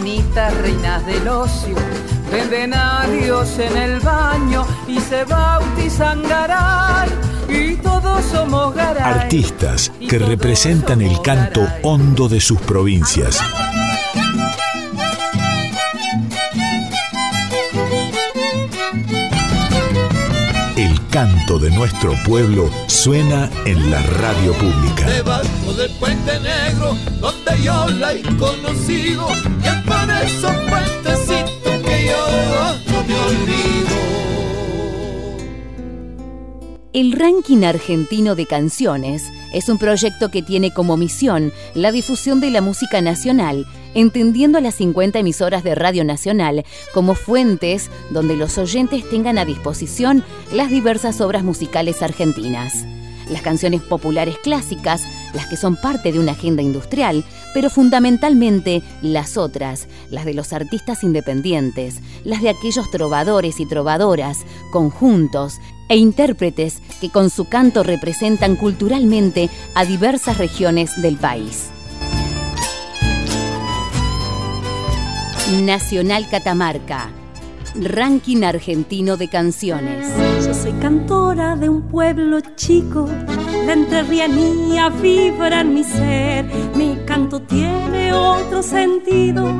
minitas, reinas del ocio Venden a Dios en el baño y se bautizan garay. Y todos somos garay. Artistas que representan el canto hondo de sus provincias. Canto de nuestro pueblo suena en la radio pública. Debajo del puente negro, donde yo la he conocido, y por esos puentecitos el ranking argentino de canciones es un proyecto que tiene como misión la difusión de la música nacional, entendiendo a las 50 emisoras de Radio Nacional como fuentes donde los oyentes tengan a disposición las diversas obras musicales argentinas. Las canciones populares clásicas, las que son parte de una agenda industrial, pero fundamentalmente las otras, las de los artistas independientes, las de aquellos trovadores y trovadoras, conjuntos e intérpretes que con su canto representan culturalmente a diversas regiones del país. Nacional Catamarca Ranking Argentino de Canciones. Yo soy cantora de un pueblo chico, la entrerrianía vibra en mi ser. Mi canto tiene otro sentido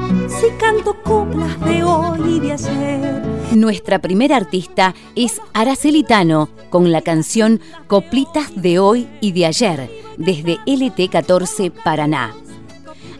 canto coplas de hoy y de ayer. Nuestra primera artista es Aracelitano con la canción Coplitas de hoy y de ayer, desde LT14 Paraná.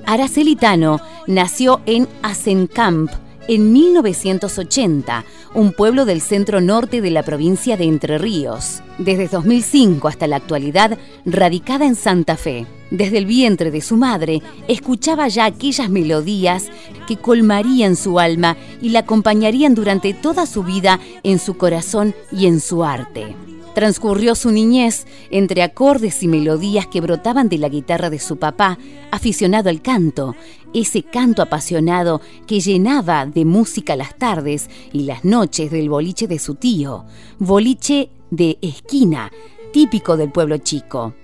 Aracelitano nació en Asencamp, en 1980, un pueblo del centro norte de la provincia de Entre Ríos. Desde 2005 hasta la actualidad, radicada en Santa Fe. Desde el vientre de su madre, escuchaba ya aquellas melodías que colmarían su alma y la acompañarían durante toda su vida en su corazón y en su arte. Transcurrió su niñez entre acordes y melodías que brotaban de la guitarra de su papá, aficionado al canto, ese canto apasionado que llenaba de música las tardes y las noches del boliche de su tío, boliche de esquina, típico del pueblo chico.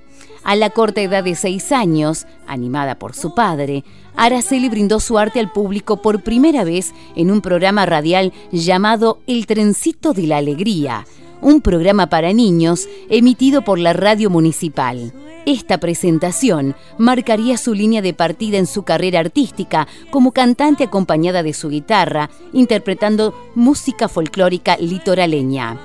A la corta edad de seis años, animada por su padre, Araceli brindó su arte al público por primera vez en un programa radial llamado El Trencito de la Alegría, un programa para niños emitido por la radio municipal. Esta presentación marcaría su línea de partida en su carrera artística como cantante acompañada de su guitarra, interpretando música folclórica litoraleña.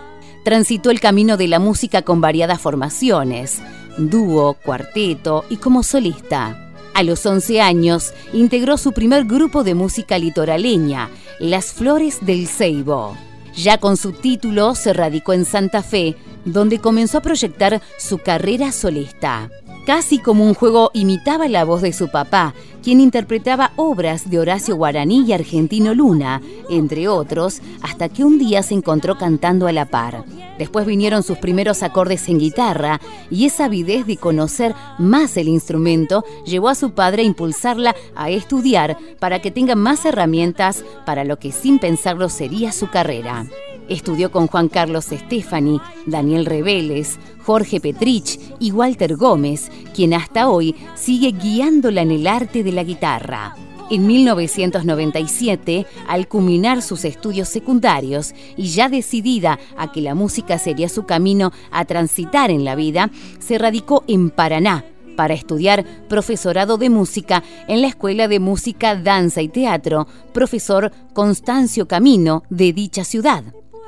Transitó el camino de la música con variadas formaciones, dúo, cuarteto y como solista. A los 11 años integró su primer grupo de música litoraleña, Las Flores del Ceibo. Ya con su título se radicó en Santa Fe, donde comenzó a proyectar su carrera solista. Casi como un juego imitaba la voz de su papá, quien interpretaba obras de Horacio Guaraní y Argentino Luna, entre otros, hasta que un día se encontró cantando a la par. Después vinieron sus primeros acordes en guitarra y esa avidez de conocer más el instrumento llevó a su padre a impulsarla a estudiar para que tenga más herramientas para lo que sin pensarlo sería su carrera. Estudió con Juan Carlos Stefani, Daniel Reveles, Jorge Petrich y Walter Gómez, quien hasta hoy sigue guiándola en el arte de la guitarra. En 1997, al culminar sus estudios secundarios y ya decidida a que la música sería su camino a transitar en la vida, se radicó en Paraná para estudiar profesorado de música en la Escuela de Música, Danza y Teatro, profesor Constancio Camino de dicha ciudad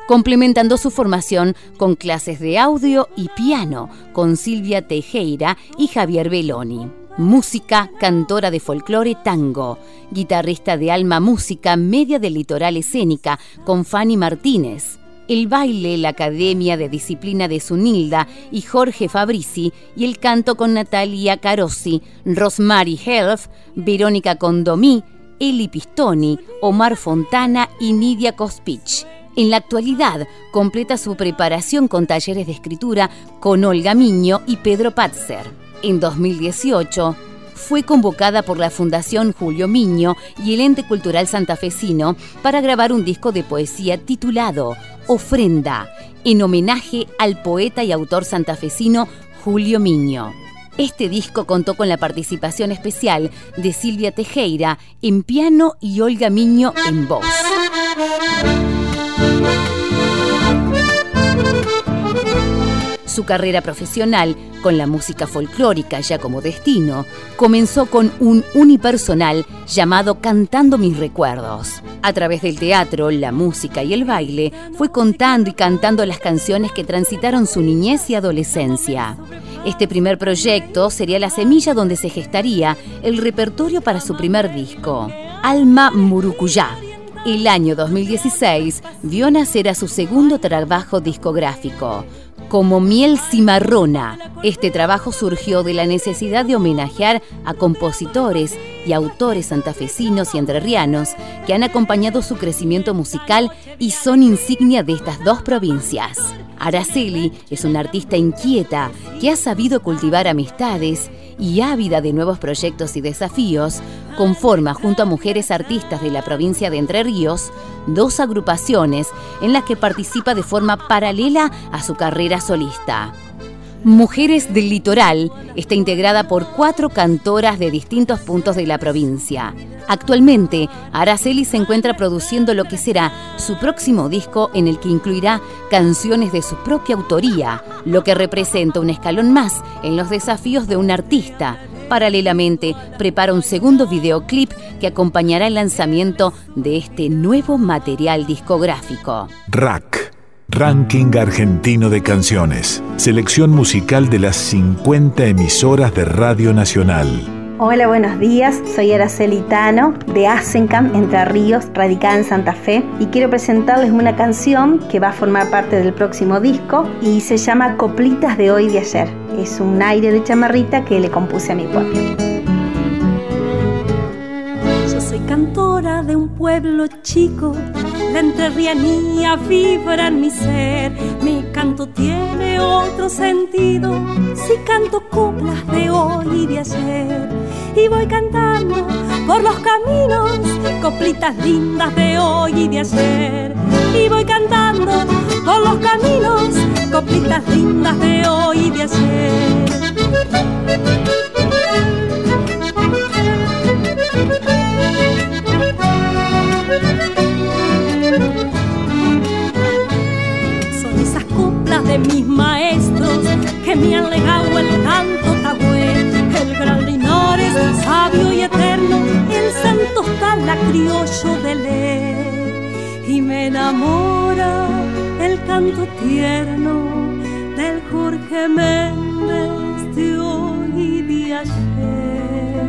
complementando su formación con clases de audio y piano con Silvia Tejera y Javier Beloni. Música, cantora de folclore tango, guitarrista de alma música, media del litoral escénica con Fanny Martínez. El baile, la Academia de Disciplina de Sunilda y Jorge Fabrici y el canto con Natalia Carossi, Rosemary Helf, Verónica Condomí, Eli Pistoni, Omar Fontana y Nidia Kospich. En la actualidad completa su preparación con talleres de escritura con Olga Miño y Pedro Patzer. En 2018 fue convocada por la Fundación Julio Miño y el Ente Cultural Santafesino para grabar un disco de poesía titulado Ofrenda, en homenaje al poeta y autor santafesino Julio Miño. Este disco contó con la participación especial de Silvia Tejera en piano y Olga Miño en voz. Su carrera profesional, con la música folclórica ya como destino, comenzó con un unipersonal llamado Cantando mis recuerdos. A través del teatro, la música y el baile, fue contando y cantando las canciones que transitaron su niñez y adolescencia. Este primer proyecto sería la semilla donde se gestaría el repertorio para su primer disco, Alma Murucuyá. El año 2016 vio nacer a su segundo trabajo discográfico, como Miel Cimarrona. Este trabajo surgió de la necesidad de homenajear a compositores y autores santafesinos y entrerrianos que han acompañado su crecimiento musical y son insignia de estas dos provincias. Araceli es una artista inquieta que ha sabido cultivar amistades y ávida de nuevos proyectos y desafíos, conforma junto a mujeres artistas de la provincia de Entre Ríos dos agrupaciones en las que participa de forma paralela a su carrera solista. Mujeres del Litoral está integrada por cuatro cantoras de distintos puntos de la provincia. Actualmente, Araceli se encuentra produciendo lo que será su próximo disco en el que incluirá canciones de su propia autoría, lo que representa un escalón más en los desafíos de un artista. Paralelamente, prepara un segundo videoclip que acompañará el lanzamiento de este nuevo material discográfico. Rack Ranking Argentino de Canciones. Selección musical de las 50 emisoras de Radio Nacional. Hola, buenos días. Soy Araceli Tano de Asencam, Entre Ríos, radicada en Santa Fe. Y quiero presentarles una canción que va a formar parte del próximo disco y se llama Coplitas de hoy y de ayer. Es un aire de chamarrita que le compuse a mi pueblo. Yo soy cantora de un pueblo chico la entrerrianía vibra en mi ser, mi canto tiene otro sentido si canto coplas de hoy y de ayer. Y voy cantando por los caminos coplitas lindas de hoy y de ayer. Y voy cantando por los caminos coplitas lindas de hoy y de ayer. Mis maestros que me han legado el canto tabue, el gran Linares, sabio y eterno, el santo la criollo de ley. Y me enamora el canto tierno del Jorge Méndez de hoy y de ayer.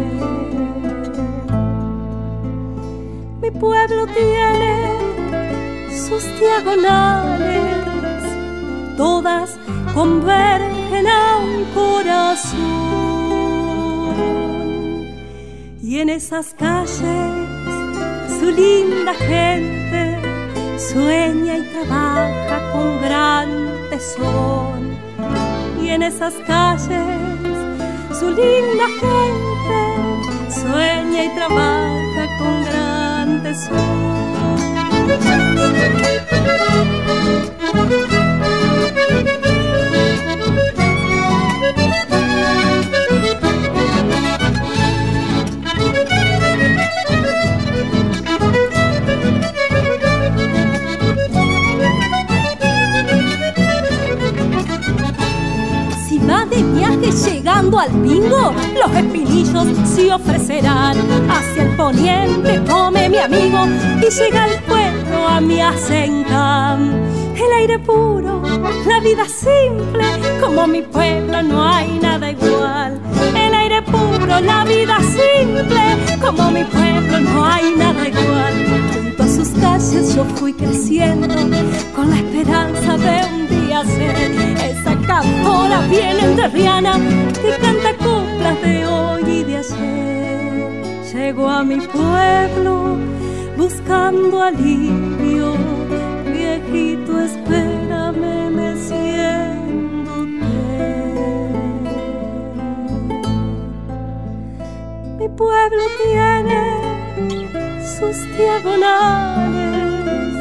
Mi pueblo tiene sus diagonales todas convergen a un corazón. Y en esas calles su linda gente sueña y trabaja con gran tesón. Y en esas calles su linda gente sueña y trabaja con gran tesón. Llegando al pingo, los espinillos se ofrecerán. Hacia el poniente come mi amigo y llega el pueblo a mi asencam. El aire puro, la vida simple, como mi pueblo no hay nada igual. El aire puro, la vida simple, como mi pueblo no hay nada igual. Junto a sus calles yo fui creciendo con la esperanza de un día ser esa cantora bien enterriana que canta coplas de hoy y de ayer. llego a mi pueblo buscando alivio. Espérame, me Mi pueblo tiene sus diagonales,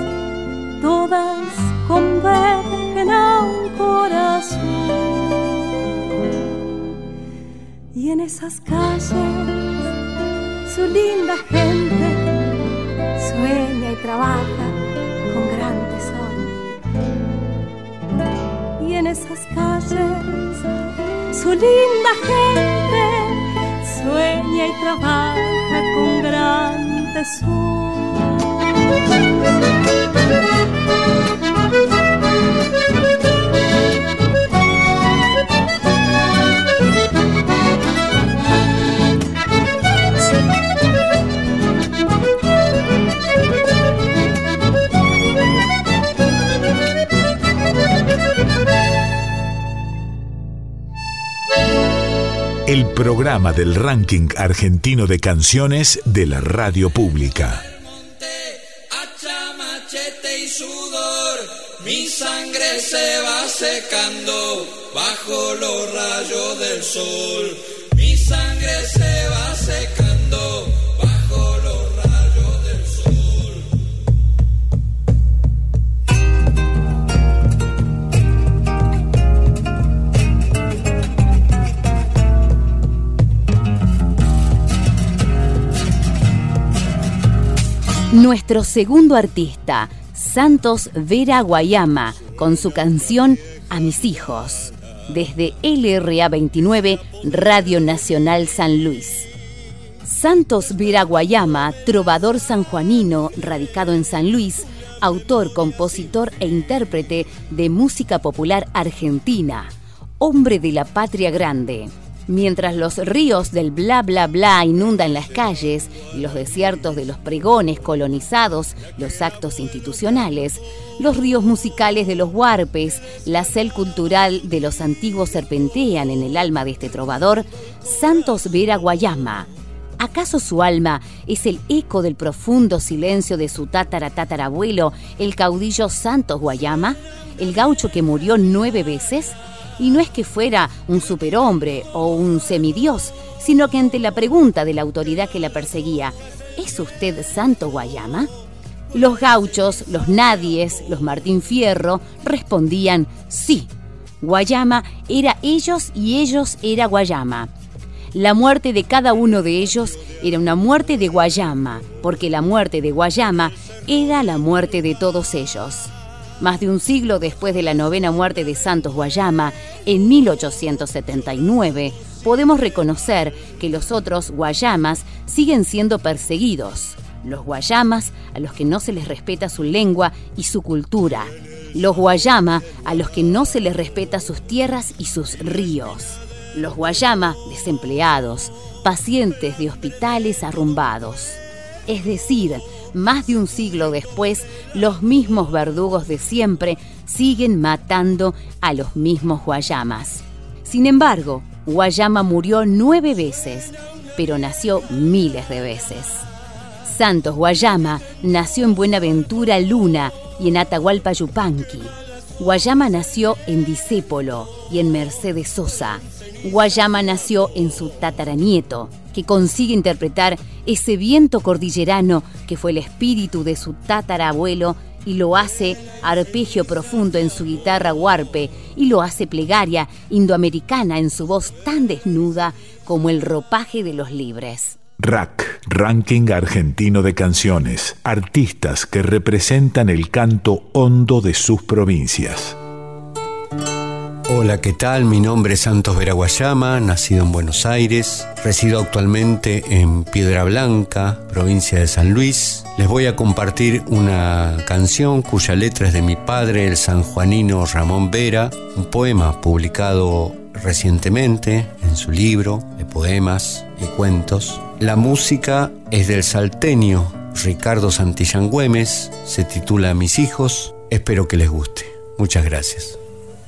todas convergen a un corazón. Y en esas calles su linda gente sueña y trabaja esas calles su linda gente sueña y trabaja con gran tesón. Programa del ranking argentino de canciones de la radio pública. Mi sangre se va secando bajo los rayos del sol. Mi sangre se va secando Nuestro segundo artista, Santos Vera Guayama, con su canción A mis hijos, desde LRA 29, Radio Nacional San Luis. Santos Vera Guayama, trovador sanjuanino, radicado en San Luis, autor, compositor e intérprete de música popular argentina, hombre de la patria grande Mientras los ríos del bla bla bla inundan las calles y los desiertos de los pregones colonizados, los actos institucionales, los ríos musicales de los huarpes, la sel cultural de los antiguos serpentean en el alma de este trovador, Santos Vera Guayama. ¿Acaso su alma es el eco del profundo silencio de su tatara tatarabuelo, el caudillo Santos Guayama, el gaucho que murió nueve veces? Y no es que fuera un superhombre o un semidios, sino que ante la pregunta de la autoridad que la perseguía, ¿es usted Santo Guayama? Los gauchos, los nadies, los Martín Fierro respondían sí. Guayama era ellos y ellos era Guayama. La muerte de cada uno de ellos era una muerte de Guayama, porque la muerte de Guayama era la muerte de todos ellos. Más de un siglo después de la novena muerte de Santos Guayama, en 1879, podemos reconocer que los otros Guayamas siguen siendo perseguidos. Los Guayamas a los que no se les respeta su lengua y su cultura. Los Guayama a los que no se les respeta sus tierras y sus ríos. Los Guayama desempleados, pacientes de hospitales arrumbados. Es decir, más de un siglo después, los mismos verdugos de siempre siguen matando a los mismos Guayamas. Sin embargo, Guayama murió nueve veces, pero nació miles de veces. Santos Guayama nació en Buenaventura Luna y en Atahualpa Yupanqui. Guayama nació en Disépolo y en Mercedes Sosa. Guayama nació en su tataranieto, que consigue interpretar ese viento cordillerano que fue el espíritu de su tatarabuelo y lo hace arpegio profundo en su guitarra huarpe y lo hace plegaria indoamericana en su voz tan desnuda como el ropaje de los libres. RAC, Ranking Argentino de Canciones, artistas que representan el canto hondo de sus provincias. Hola, ¿qué tal? Mi nombre es Santos Veraguayama, nacido en Buenos Aires. Resido actualmente en Piedra Blanca, provincia de San Luis. Les voy a compartir una canción cuya letra es de mi padre, el sanjuanino Ramón Vera, un poema publicado recientemente en su libro de poemas y cuentos. La música es del salteño Ricardo Santillán Güemes, se titula Mis hijos, espero que les guste. Muchas gracias.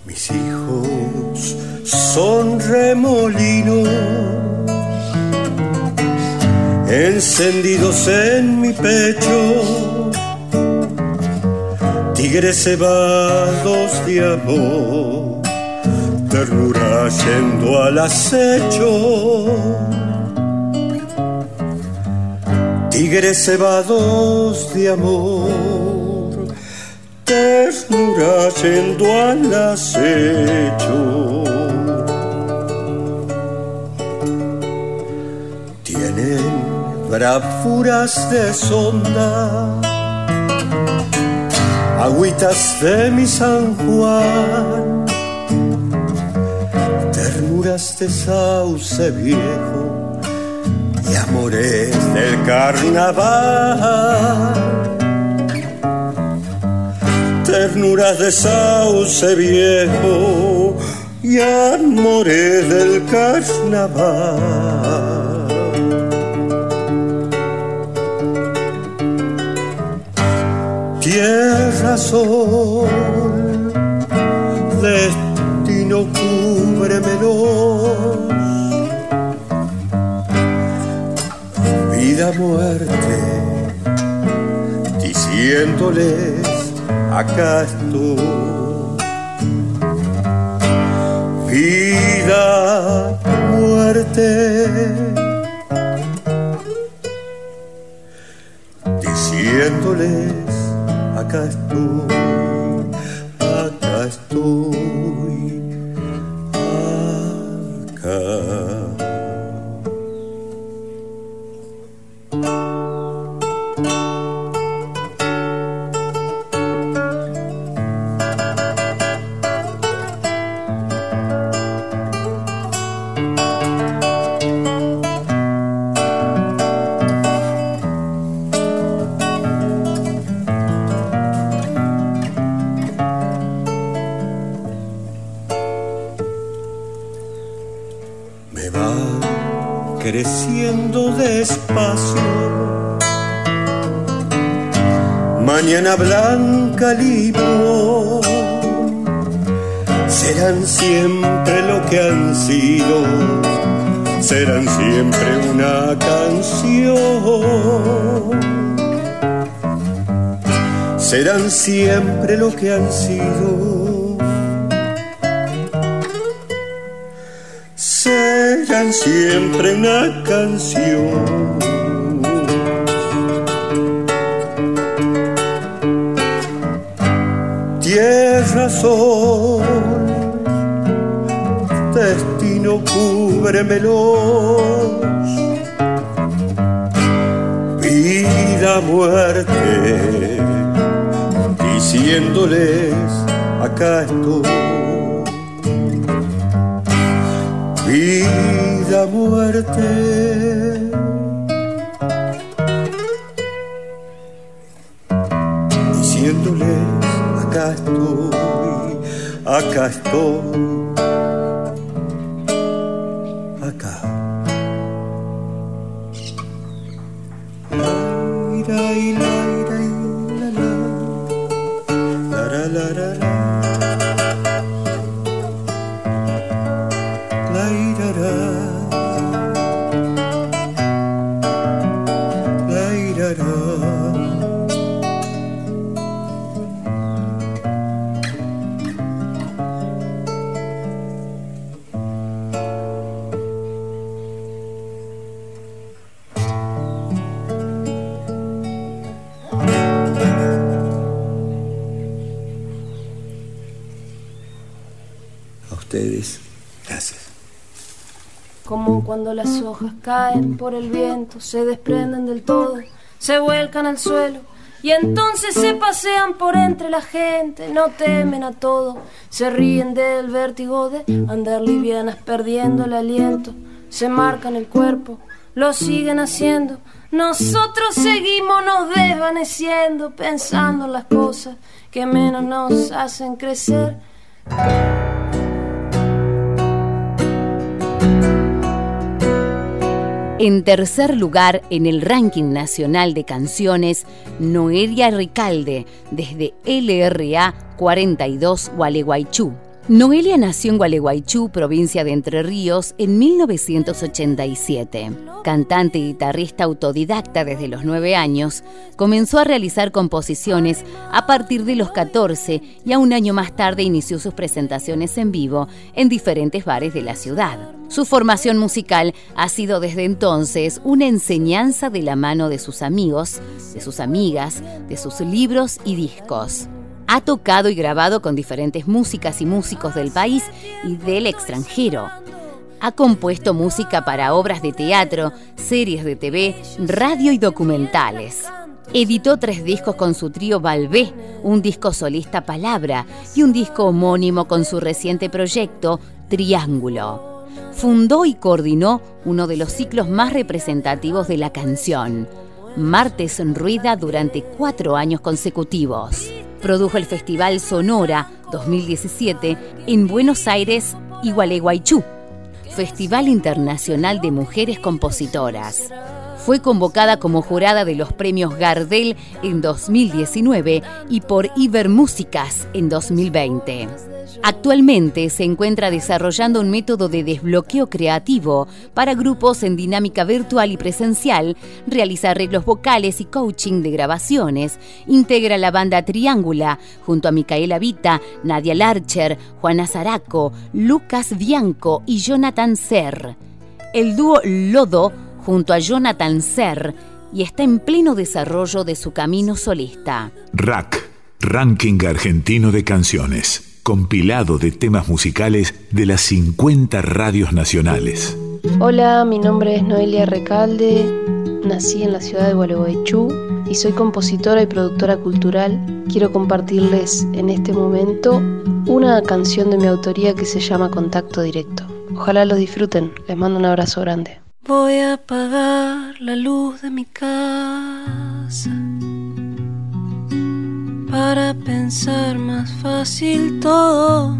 Mis hijos son remolinos, encendidos en mi pecho, tigres cebados de amor, ternura yendo al acecho. Tigres cebados de amor, ternura yendo al acecho. bravuras de sonda, agüitas de mi San Juan, ternuras de sauce viejo y amores del carnaval. Ternuras de sauce viejo y amores del carnaval. tierra, sol, destino cúbremelos, vida, muerte, diciéndoles acá estoy. Vida, muerte, diciéndoles acá estoy, blanca libro serán siempre lo que han sido, serán siempre una canción, serán siempre lo que han sido, serán siempre una canción. Sol, destino cúbremelos, vida, muerte, diciéndoles acá estoy. Vida, muerte. Caen por el viento, se desprenden del todo, se vuelcan al suelo y entonces se pasean por entre la gente, no temen a todo, se ríen del vértigo de andar livianas perdiendo el aliento, se marcan el cuerpo, lo siguen haciendo, nosotros seguimos nos desvaneciendo, pensando en las cosas que menos nos hacen crecer. En tercer lugar, en el ranking nacional de canciones, Noelia Ricalde, desde LRA 42 Gualeguaychú. Noelia nació en Gualeguaychú, provincia de Entre Ríos, en 1987. Cantante y guitarrista autodidacta desde los nueve años, comenzó a realizar composiciones a partir de los 14 y a un año más tarde inició sus presentaciones en vivo en diferentes bares de la ciudad. Su formación musical ha sido desde entonces una enseñanza de la mano de sus amigos, de sus amigas, de sus libros y discos. Ha tocado y grabado con diferentes músicas y músicos del país y del extranjero. Ha compuesto música para obras de teatro, series de TV, radio y documentales. Editó tres discos con su trío Balbé, un disco solista Palabra y un disco homónimo con su reciente proyecto Triángulo. Fundó y coordinó uno de los ciclos más representativos de la canción, Martes en Ruida durante cuatro años consecutivos. Produjo el Festival Sonora 2017 en Buenos Aires y Gualeguaychú, Festival Internacional de Mujeres Compositoras. Fue convocada como jurada de los premios Gardel en 2019 y por Ibermúsicas en 2020. Actualmente se encuentra desarrollando un método de desbloqueo creativo para grupos en dinámica virtual y presencial, realiza arreglos vocales y coaching de grabaciones, integra la banda Triángula junto a Micaela Vita, Nadia Larcher, Juana Zaraco, Lucas Bianco y Jonathan Ser. El dúo Lodo junto a Jonathan Ser y está en pleno desarrollo de su camino solista. Rack, Ranking Argentino de Canciones compilado de temas musicales de las 50 radios nacionales. Hola, mi nombre es Noelia Recalde, nací en la ciudad de Gualeguaychú y soy compositora y productora cultural. Quiero compartirles en este momento una canción de mi autoría que se llama Contacto Directo. Ojalá lo disfruten, les mando un abrazo grande. Voy a apagar la luz de mi casa para pensar más fácil todo.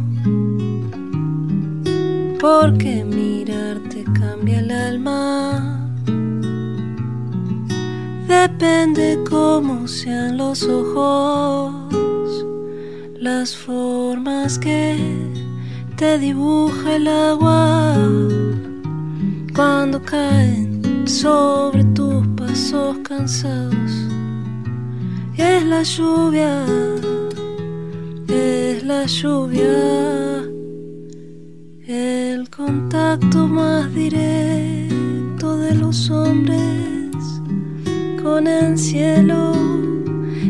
Porque mirarte cambia el alma. Depende cómo sean los ojos, las formas que te dibuja el agua cuando caen sobre tus pasos cansados es la lluvia, es la lluvia, el contacto más directo de los hombres con el cielo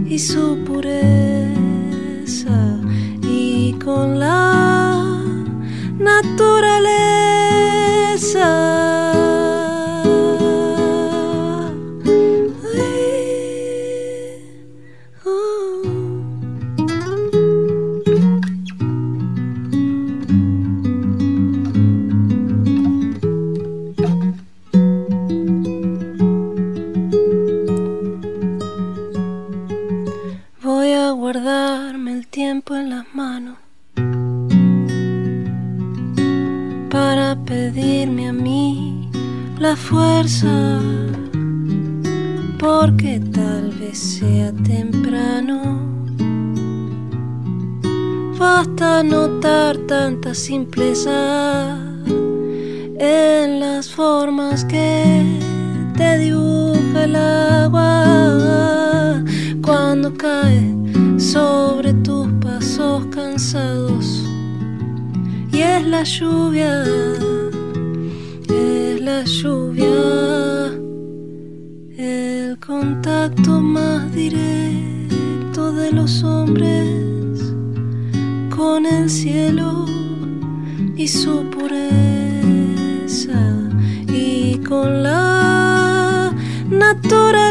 y su pureza y con la naturaleza. Tanta simpleza en las formas que te dibuja el agua cuando cae sobre tus pasos cansados. Y es la lluvia, es la lluvia, el contacto más directo de los hombres con el cielo y su pureza y con la naturaleza.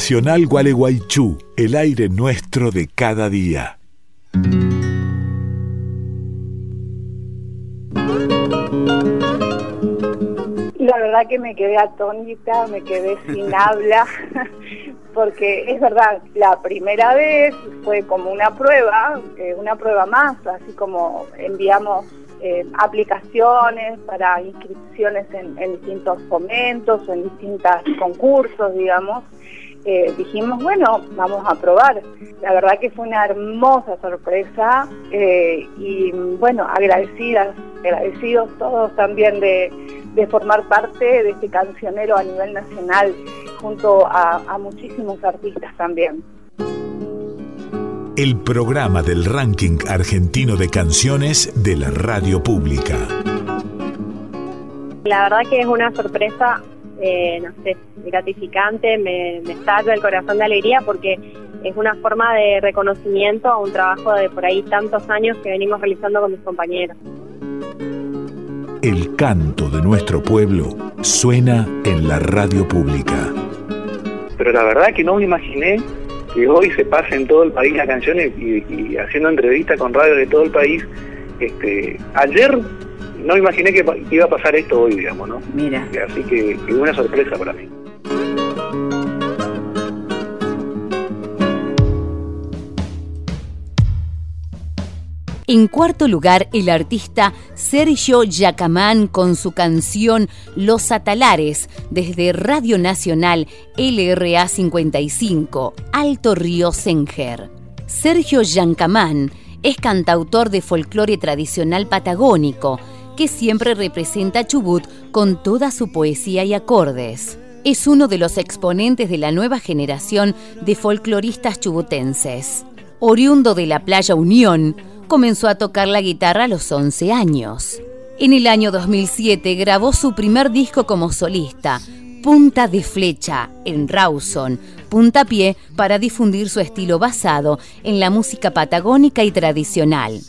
Nacional Gualeguaychú, el aire nuestro de cada día. La verdad que me quedé atónita, me quedé sin habla, porque es verdad, la primera vez fue como una prueba, eh, una prueba más, así como enviamos eh, aplicaciones para inscripciones en, distintos fomentos o en distintos concursos, digamos. Eh, dijimos, bueno, vamos a probar. La verdad que fue una hermosa sorpresa y bueno, agradecidas, agradecidos todos también de, de formar parte de este cancionero a nivel nacional junto a, muchísimos artistas también. El programa del ranking argentino de canciones de la radio pública. La verdad que es una sorpresa, eh, no sé, gratificante, me, me estalla el corazón de alegría porque es una forma de reconocimiento a un trabajo de por ahí tantos años que venimos realizando con mis compañeros. El canto de nuestro pueblo suena en la radio pública pero la verdad que no me imaginé que hoy se pase en todo el país las canciones y, haciendo entrevistas con radios de todo el país. Este, ayer no imaginé que iba a pasar esto hoy, digamos, ¿no? Mira. Así que es una sorpresa para mí. En cuarto lugar, el artista Sergio Yacamán con su canción Los Atalares desde Radio Nacional LRA 55, Alto Río Senger. Sergio Yacamán es cantautor de folclore tradicional patagónico que siempre representa Chubut con toda su poesía y acordes. Es uno de los exponentes de la nueva generación de folcloristas chubutenses. Oriundo de la Playa Unión, comenzó a tocar la guitarra a los 11 años. En el año 2007 grabó su primer disco como solista, Punta de Flecha, en Rawson, puntapié para difundir su estilo basado en la música patagónica y tradicional.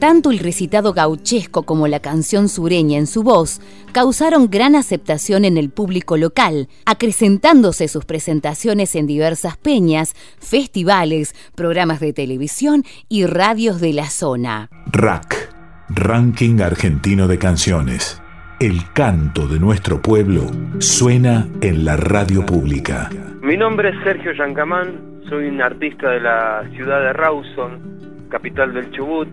Tanto el recitado gauchesco como la canción sureña en su voz causaron gran aceptación en el público local, acrecentándose sus presentaciones en diversas peñas, festivales, programas de televisión y radios de la zona. RAC, Ranking Argentino de Canciones. El canto de nuestro pueblo suena en la radio pública. Mi nombre es Sergio Yancamán, soy un artista de la ciudad de Rawson, capital del Chubut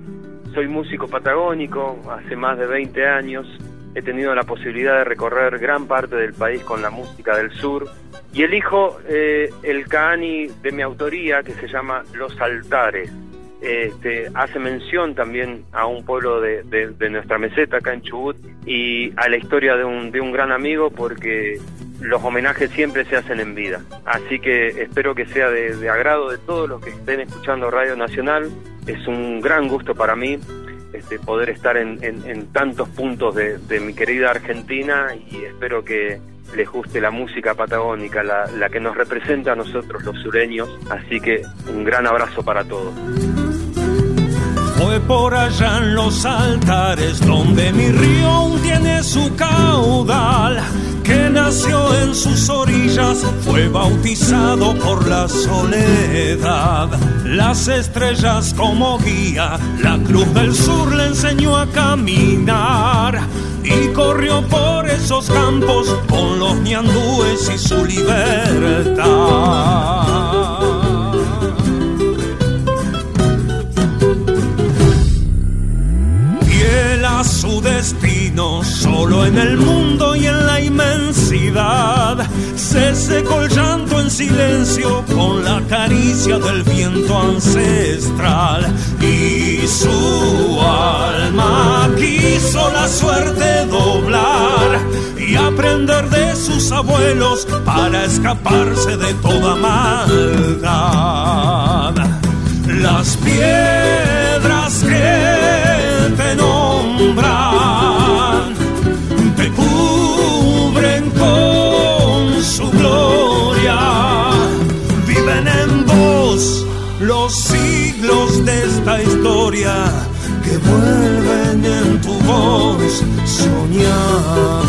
soy músico patagónico, hace más de 20 años he tenido la posibilidad de recorrer gran parte del país con la música del sur y elijo eh, el Kaani de mi autoría que se llama Los Altares. Este, hace mención también a un pueblo de, nuestra meseta acá en Chubut y a la historia de un, de un gran amigo porque los homenajes siempre se hacen en vida. Así que espero que sea de, agrado de todos los que estén escuchando Radio Nacional. Es un gran gusto para mí este, poder estar en, tantos puntos de, mi querida Argentina y espero que les guste la música patagónica, la, la que nos representa a nosotros los sureños. Así que un gran abrazo para todos. Fue por allá en los altares donde mi río tiene su caudal, que nació en sus orillas, fue bautizado por la soledad. Las estrellas como guía, la cruz del sur le enseñó a caminar y corrió por esos campos con los ñandúes y su libertad. Destino solo en el mundo y en la inmensidad. Se secó el llanto en silencio con la caricia del viento ancestral y su alma quiso la suerte doblar y aprender de sus abuelos para escaparse de toda maldad. Las piedras en tu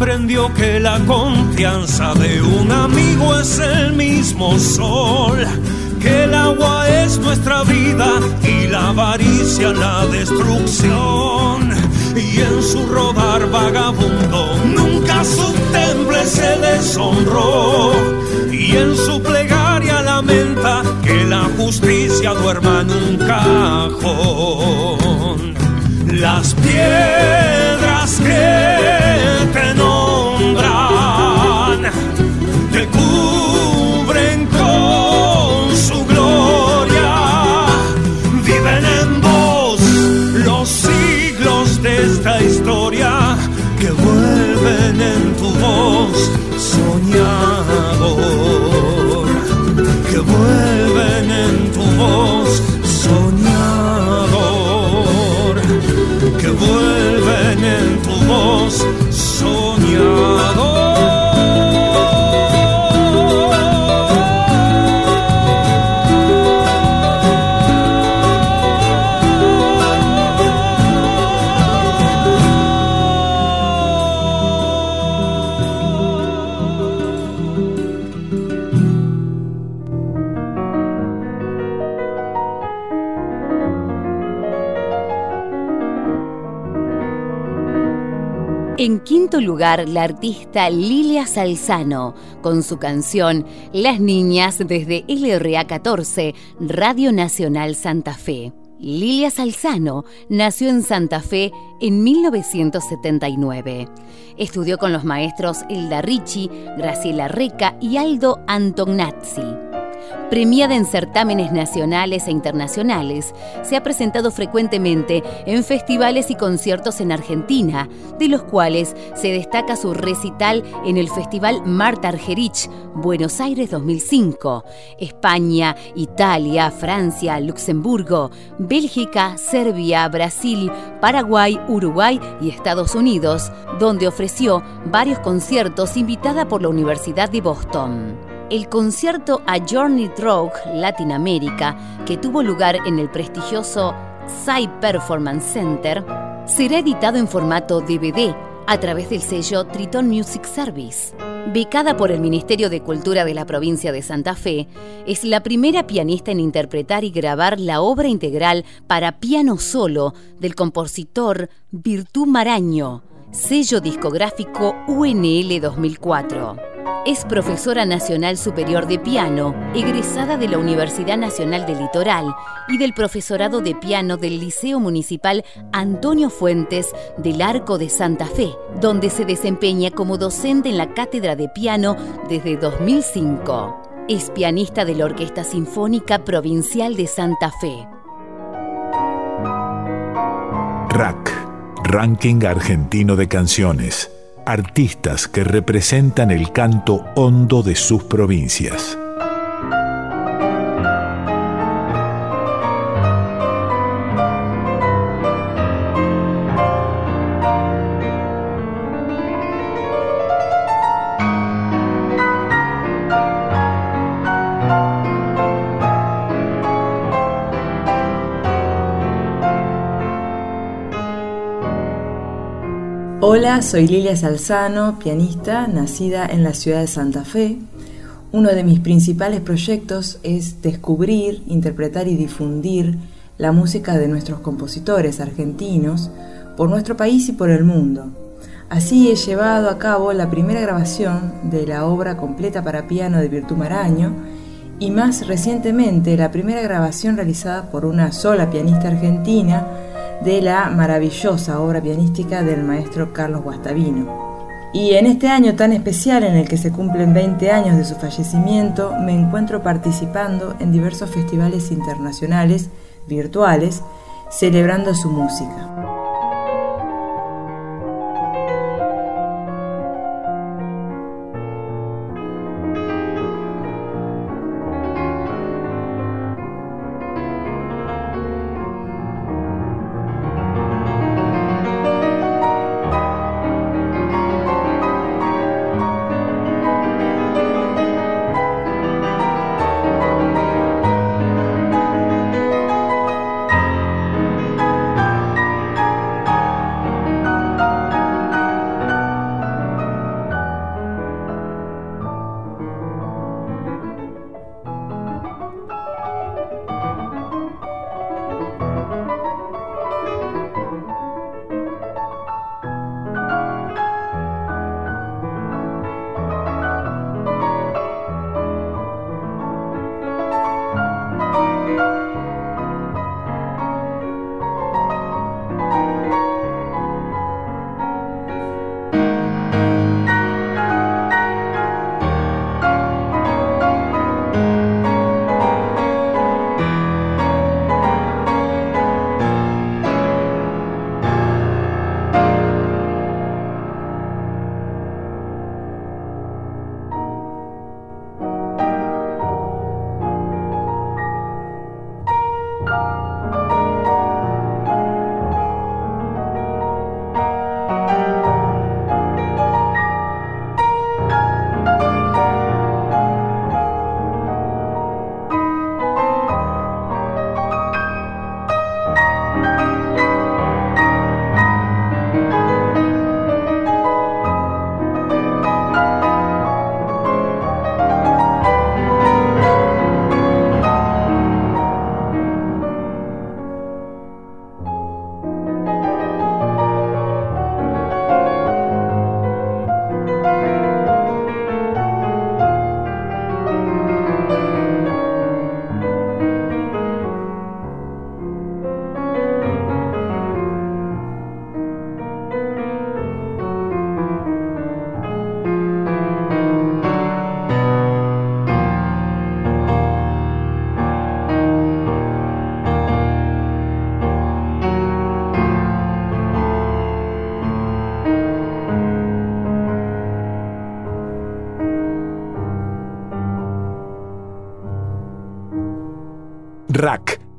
aprendió que la confianza de un amigo es el mismo sol, que el agua es nuestra vida y la avaricia la destrucción. Y en su rodar vagabundo nunca su temple se deshonró. Y en su plegaria lamenta que la justicia duerma en un cajón. Las piedras que te nombran te cubren con su gloria. Viven en vos los siglos de esta historia que vuelven en tu voz soñador, que vuelven en tu voz la artista Lilia Salzano, con su canción Las Niñas desde LRA 14, Radio Nacional Santa Fe. Lilia Salzano nació en Santa Fe en 1979. Estudió con los maestros Elda Ricci, Graciela Reca y Aldo Antognazzi. Premiada en certámenes nacionales e internacionales, se ha presentado frecuentemente en festivales y conciertos en Argentina, de los cuales se destaca su recital en el Festival Marta Argerich, Buenos Aires 2005, España, Italia, Francia, Luxemburgo, Bélgica, Serbia, Brasil, Paraguay, Uruguay y Estados Unidos, donde ofreció varios conciertos invitada por la Universidad de Boston el concierto A Journey Rogue Latinoamérica, que tuvo lugar en el prestigioso Psy Performance Center, será editado en formato DVD a través del sello Triton Music Service. Becada por el Ministerio de Cultura de la provincia de Santa Fe, es la primera pianista en interpretar y grabar la obra integral para piano solo del compositor Virtú Maraño, sello discográfico UNL 2004. Es profesora nacional superior de piano, egresada de la Universidad Nacional del Litoral y del profesorado de piano del Liceo Municipal Antonio Fuentes del Arco de Santa Fe, donde se desempeña como docente en la cátedra de piano desde 2005. Es pianista de la Orquesta Sinfónica Provincial de Santa Fe. RAC, Ranking Argentino de Canciones artistas que representan el canto hondo de sus provincias. Soy Lilia Salzano, pianista, nacida en la ciudad de Santa Fe. Uno de mis principales proyectos es descubrir, interpretar y difundir la música de nuestros compositores argentinos por nuestro país y por el mundo. Así he llevado a cabo la primera grabación de la obra completa para piano de Virtu Maraño y más recientemente la primera grabación realizada por una sola pianista argentina de la maravillosa obra pianística del maestro Carlos Guastavino. Y en este año tan especial en el que se cumplen 20 años de su fallecimiento, me encuentro participando en diversos festivales internacionales virtuales celebrando su música.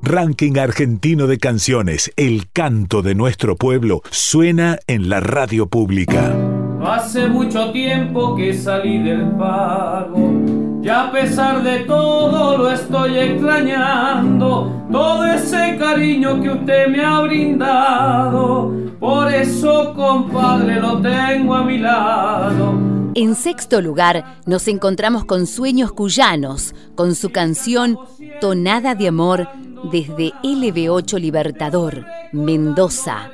Ranking Argentino de Canciones, el canto de nuestro pueblo, suena en la radio pública. Hace mucho tiempo que salí del pago. Y a pesar de todo lo estoy extrañando, todo ese cariño que usted me ha brindado. Por eso, compadre, lo tengo a mi lado. En sexto lugar, nos encontramos con Sueños Cuyanos, con su canción Tonada de Amor desde LB8 Libertador, Mendoza.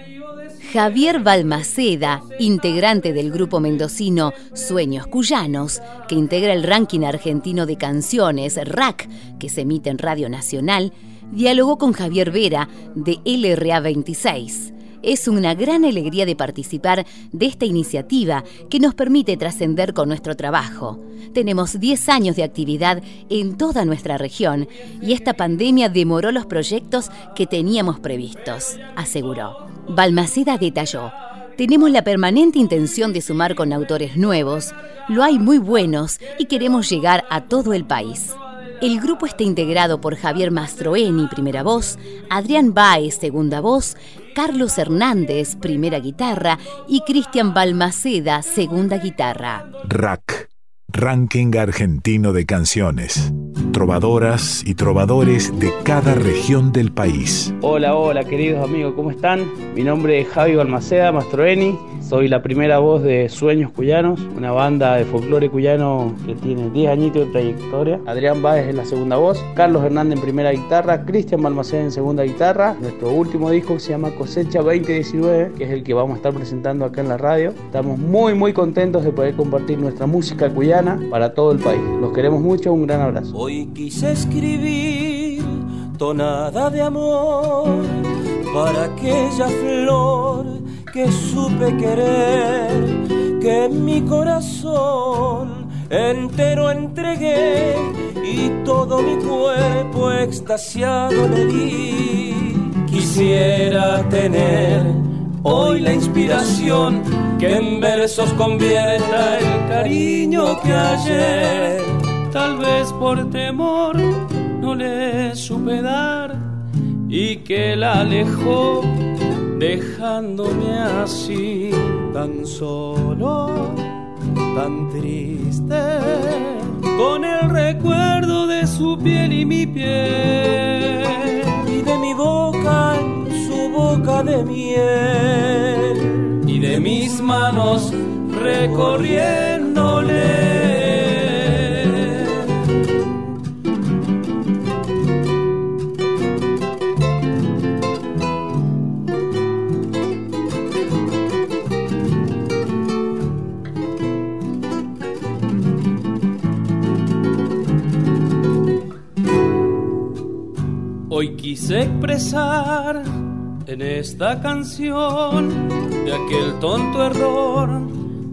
Javier Balmaceda, integrante del grupo mendocino Sueños Cuyanos, que integra el ranking argentino de canciones RAC, que se emite en Radio Nacional, dialogó con Javier Vera de LRA 26. Es una gran alegría de participar de esta iniciativa que nos permite trascender con nuestro trabajo. Tenemos 10 años de actividad en toda nuestra región y esta pandemia demoró los proyectos que teníamos previstos, aseguró. Balmaceda detalló. Tenemos la permanente intención de sumar con autores nuevos, lo hay muy buenos y queremos llegar a todo el país. El grupo está integrado por Javier Mastroeni, primera voz, Adrián Baez, segunda voz, Carlos Hernández, primera guitarra, y Cristian Balmaceda, segunda guitarra. Rack, Ranking Argentino de Canciones. Trovadoras y trovadores de cada región del país. Hola, hola queridos amigos, ¿cómo están? Mi nombre es Javi Balmaceda Mastroeni, soy la primera voz de Sueños Cuyanos, una banda de folclore cuyano que tiene 10 añitos de trayectoria. Adrián Báez es la segunda voz, Carlos Hernández en primera guitarra, Cristian Balmaceda en segunda guitarra. Nuestro último disco se llama Cosecha 2019, que es el que vamos a estar presentando acá en la radio. Estamos muy muy contentos de poder compartir nuestra música cuyana para todo el país. Los queremos mucho, un gran abrazo. Hoy quise escribir tonada de amor para aquella flor que supe querer, que mi corazón entero entregué y todo mi cuerpo extasiado le di. Quisiera tener hoy la inspiración que en versos convierta el cariño que ayer tal vez por temor no le supe dar y que la alejó dejándome así tan solo, tan triste, con el recuerdo de su piel y mi piel y de mi boca en su boca de miel. y de mis manos recorriéndole expresar en esta canción de aquel tonto error,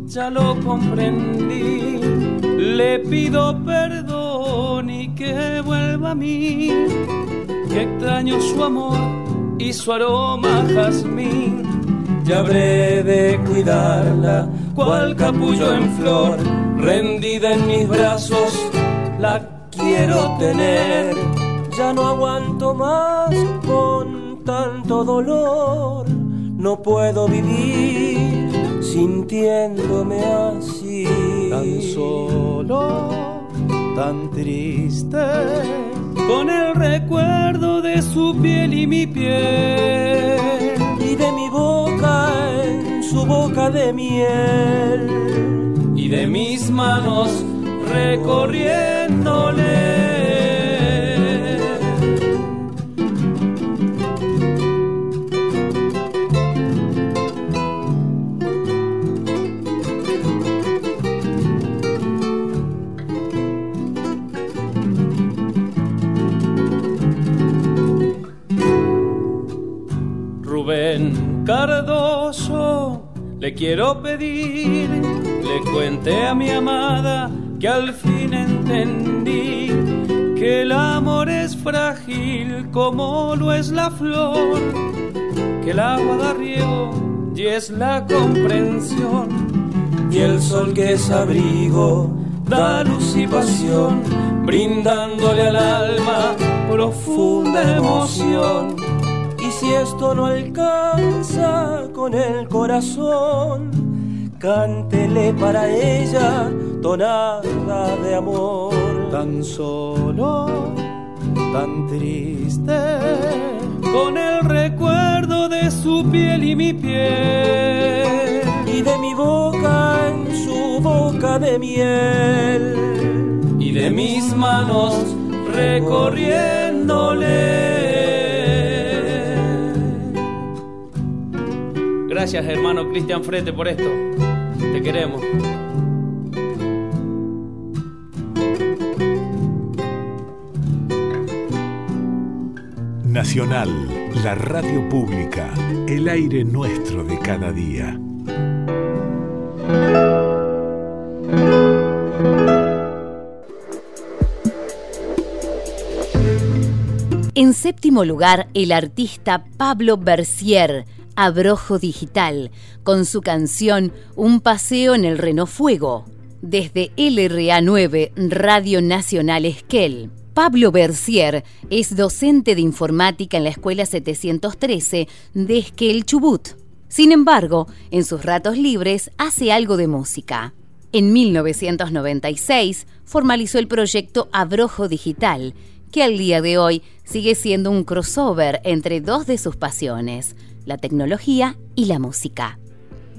ya lo comprendí. Le pido perdón y que vuelva a mí, que extraño su amor y su aroma jazmín. Ya habré de cuidarla, cual capullo en flor, rendida en mis brazos, la quiero tener ya no aguanto más con tanto dolor. No puedo vivir sintiéndome así. Tan solo, tan triste. Con el recuerdo de su piel y mi piel. Y de mi boca en su boca de miel. Y de mis manos recorriéndole le quiero pedir, le cuente a mi amada que al fin entendí que el amor es frágil como lo es la flor, que el agua da riego y es la comprensión, y el sol que es abrigo da luz y pasión, brindándole al alma profunda emoción. Si esto no alcanza con el corazón, cántele para ella tonada de amor. Tan solo, tan triste, con el recuerdo de su piel y mi piel. Y de mi boca en su boca de miel. Y de mis manos recorriéndole. Gracias hermano Cristian Frete por esto. Te queremos. Nacional, la radio pública, el aire nuestro de cada día. En séptimo lugar, el artista Pablo Bercier, Abrojo Digital, con su canción Un paseo en el Renault Fuego, desde LRA 9, Radio Nacional Esquel. Pablo Bercier es docente de informática en la Escuela 713 de Esquel Chubut. Sin embargo, en sus ratos libres hace algo de música. En 1996 formalizó el proyecto Abrojo Digital, que al día de hoy sigue siendo un crossover entre dos de sus pasiones, la tecnología y la música.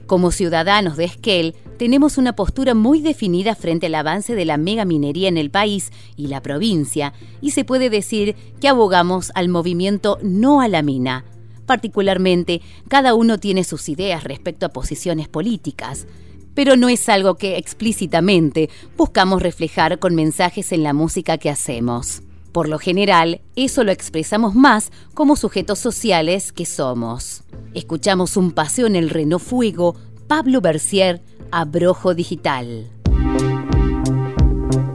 Como ciudadanos de Esquel, tenemos una postura muy definida frente al avance de la megaminería en el país y la provincia, y se puede decir que abogamos al movimiento no a la mina. Particularmente, cada uno tiene sus ideas respecto a posiciones políticas, pero no es algo que explícitamente buscamos reflejar con mensajes en la música que hacemos. Por lo general, eso lo expresamos más como sujetos sociales que somos. Escuchamos un paseo en el Renault Fuego, Pablo Bercier, Abrojo Digital.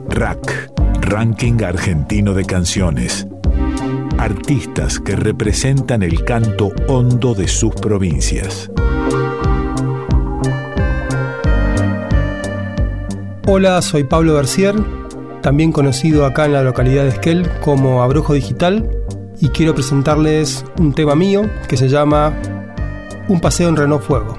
RAC, Ranking Argentino de Canciones. Artistas que representan el canto hondo de sus provincias. Hola, soy Pablo Bercier también conocido acá en la localidad de Esquel como Abrojo Digital, y quiero presentarles un tema mío que se llama Un paseo en Renault Fuego.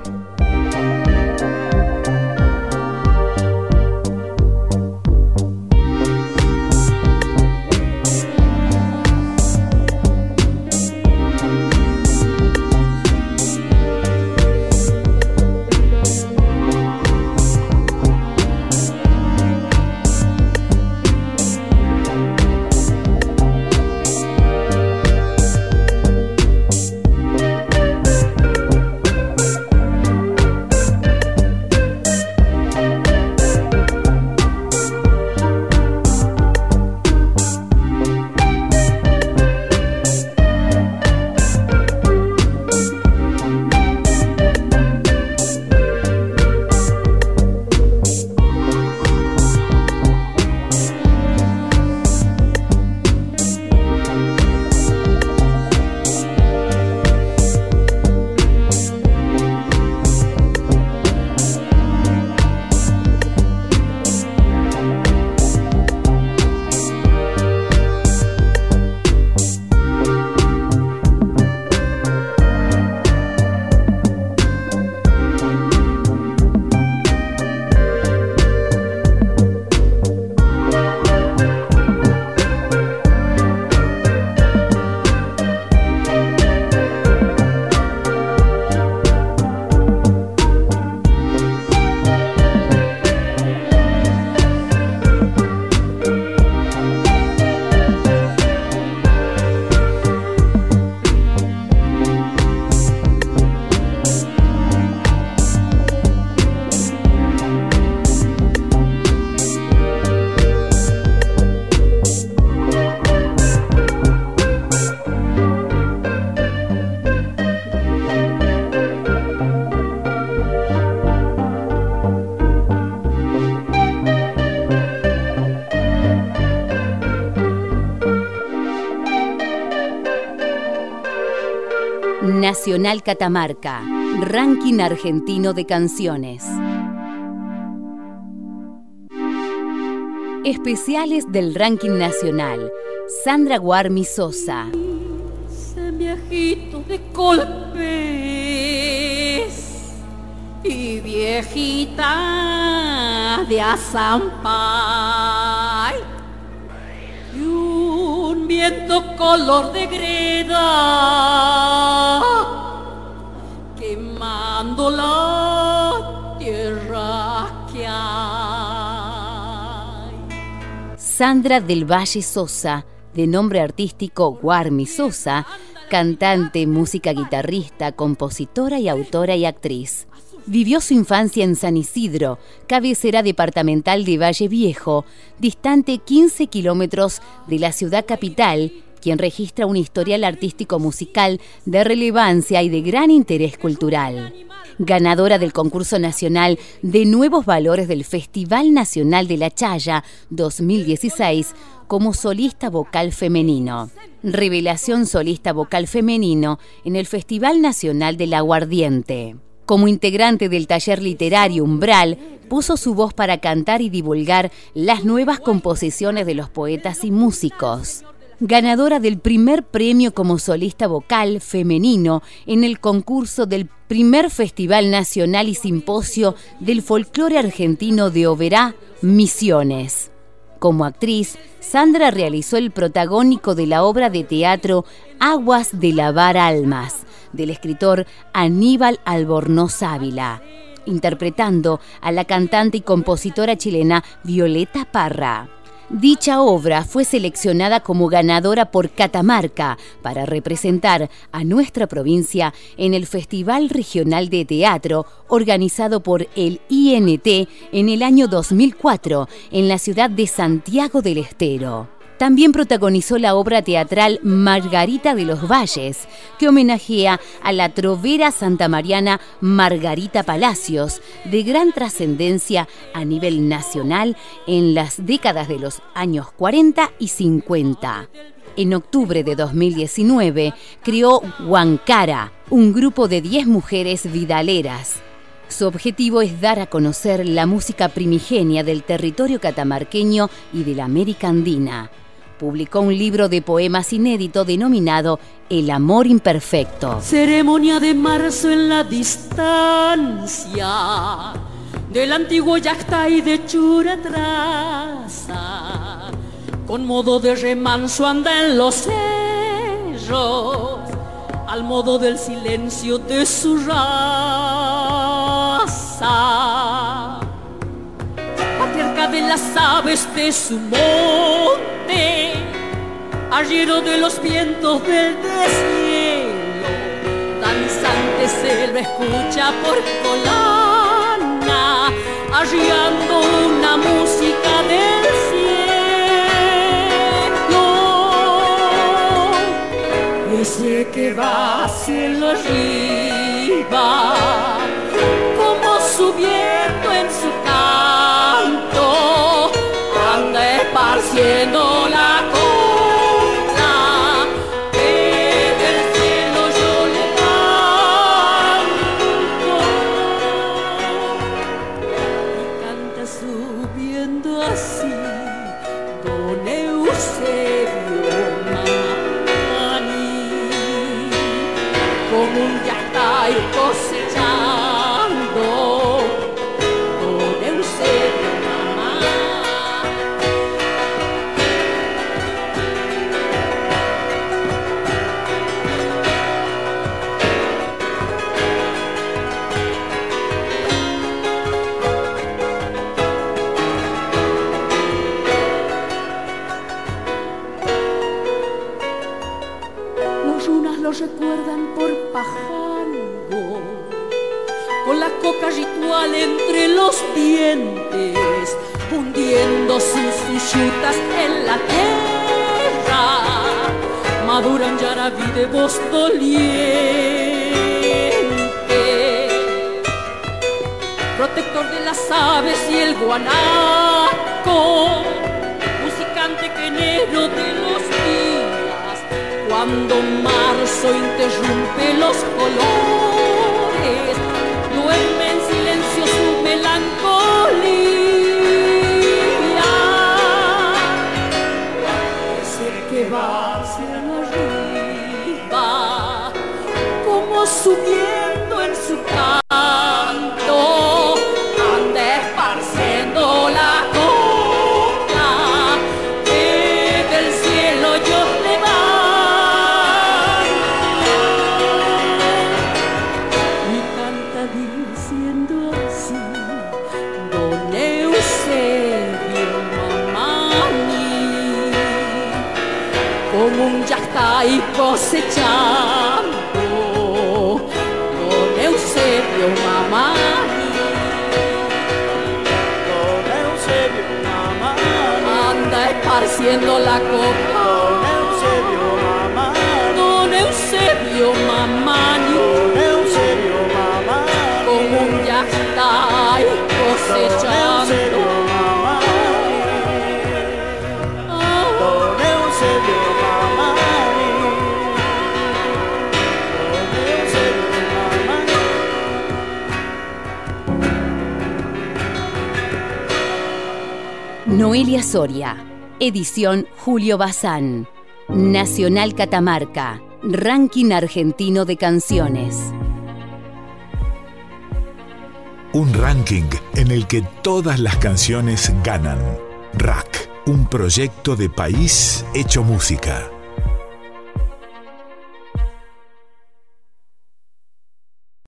Nacional Catamarca, Ranking Argentino de Canciones. Especiales del Ranking Nacional, Sandra Guarmi Sosa. viejito de colpes y viejita de azampay y un viento color de greda quemando la tierra que hay. Sandra del Valle Sosa de nombre artístico Guarmi Sosa, cantante, música guitarrista, compositora y autora y actriz. Vivió su infancia en San Isidro, cabecera departamental de Valle Viejo, distante 15 kilómetros de la ciudad capital, quien registra un historial artístico musical de relevancia y de gran interés cultural. Ganadora del concurso nacional de nuevos valores del Festival Nacional de la Chaya 2016, como solista vocal femenino. Revelación solista vocal femenino en el Festival Nacional del Aguardiente. Como integrante del taller literario Umbral, puso su voz para cantar y divulgar las nuevas composiciones de los poetas y músicos. Ganadora del primer premio como solista vocal femenino en el concurso del primer Festival Nacional y Simposio del Folclore Argentino de Oberá, Misiones. Como actriz, Sandra realizó el protagónico de la obra de teatro Aguas de lavar almas, del escritor Aníbal Albornoz Ávila, interpretando a la cantante y compositora chilena Violeta Parra. Dicha obra fue seleccionada como ganadora por Catamarca para representar a nuestra provincia en el Festival Regional de Teatro organizado por el INT en el año 2004 en la ciudad de Santiago del Estero. También protagonizó la obra teatral Margarita de los Valles, que homenajea a la trovera santamariana Margarita Palacios, de gran trascendencia a nivel nacional en las décadas de los años 40 y 50. En octubre de 2019 creó Huancara, un grupo de 10 mujeres vidaleras. Su objetivo es dar a conocer la música primigenia del territorio catamarqueño y de la América Andina publicó un libro de poemas inédito denominado El amor imperfecto. Ceremonia de marzo en la distancia del antiguo y de Churatraza, con modo de remanso anda en los cerros, al modo del silencio de su raza patriarca de las aves de su monte, arriero de los vientos del deshielo, danzante se lo escucha por colana, arriando una música del cielo. Ese que va hacia el arriba, maduran yaraví de voz doliente, protector de las aves y el guanaco, musicante que enero de los días cuando marzo interrumpe los colores, esparciendo la copa. Don Eusebio, mamá. Don Eusebio, mamá. Don Eusebio, mamá. Como un ya está cosechando. Don Eusebio, mamá. Don Eusebio, mamá. Noelia Soria, edición Julio Bazán, Nacional Catamarca, Ranking Argentino de Canciones. Un ranking en el que todas las canciones ganan. Rack, un proyecto de país hecho música.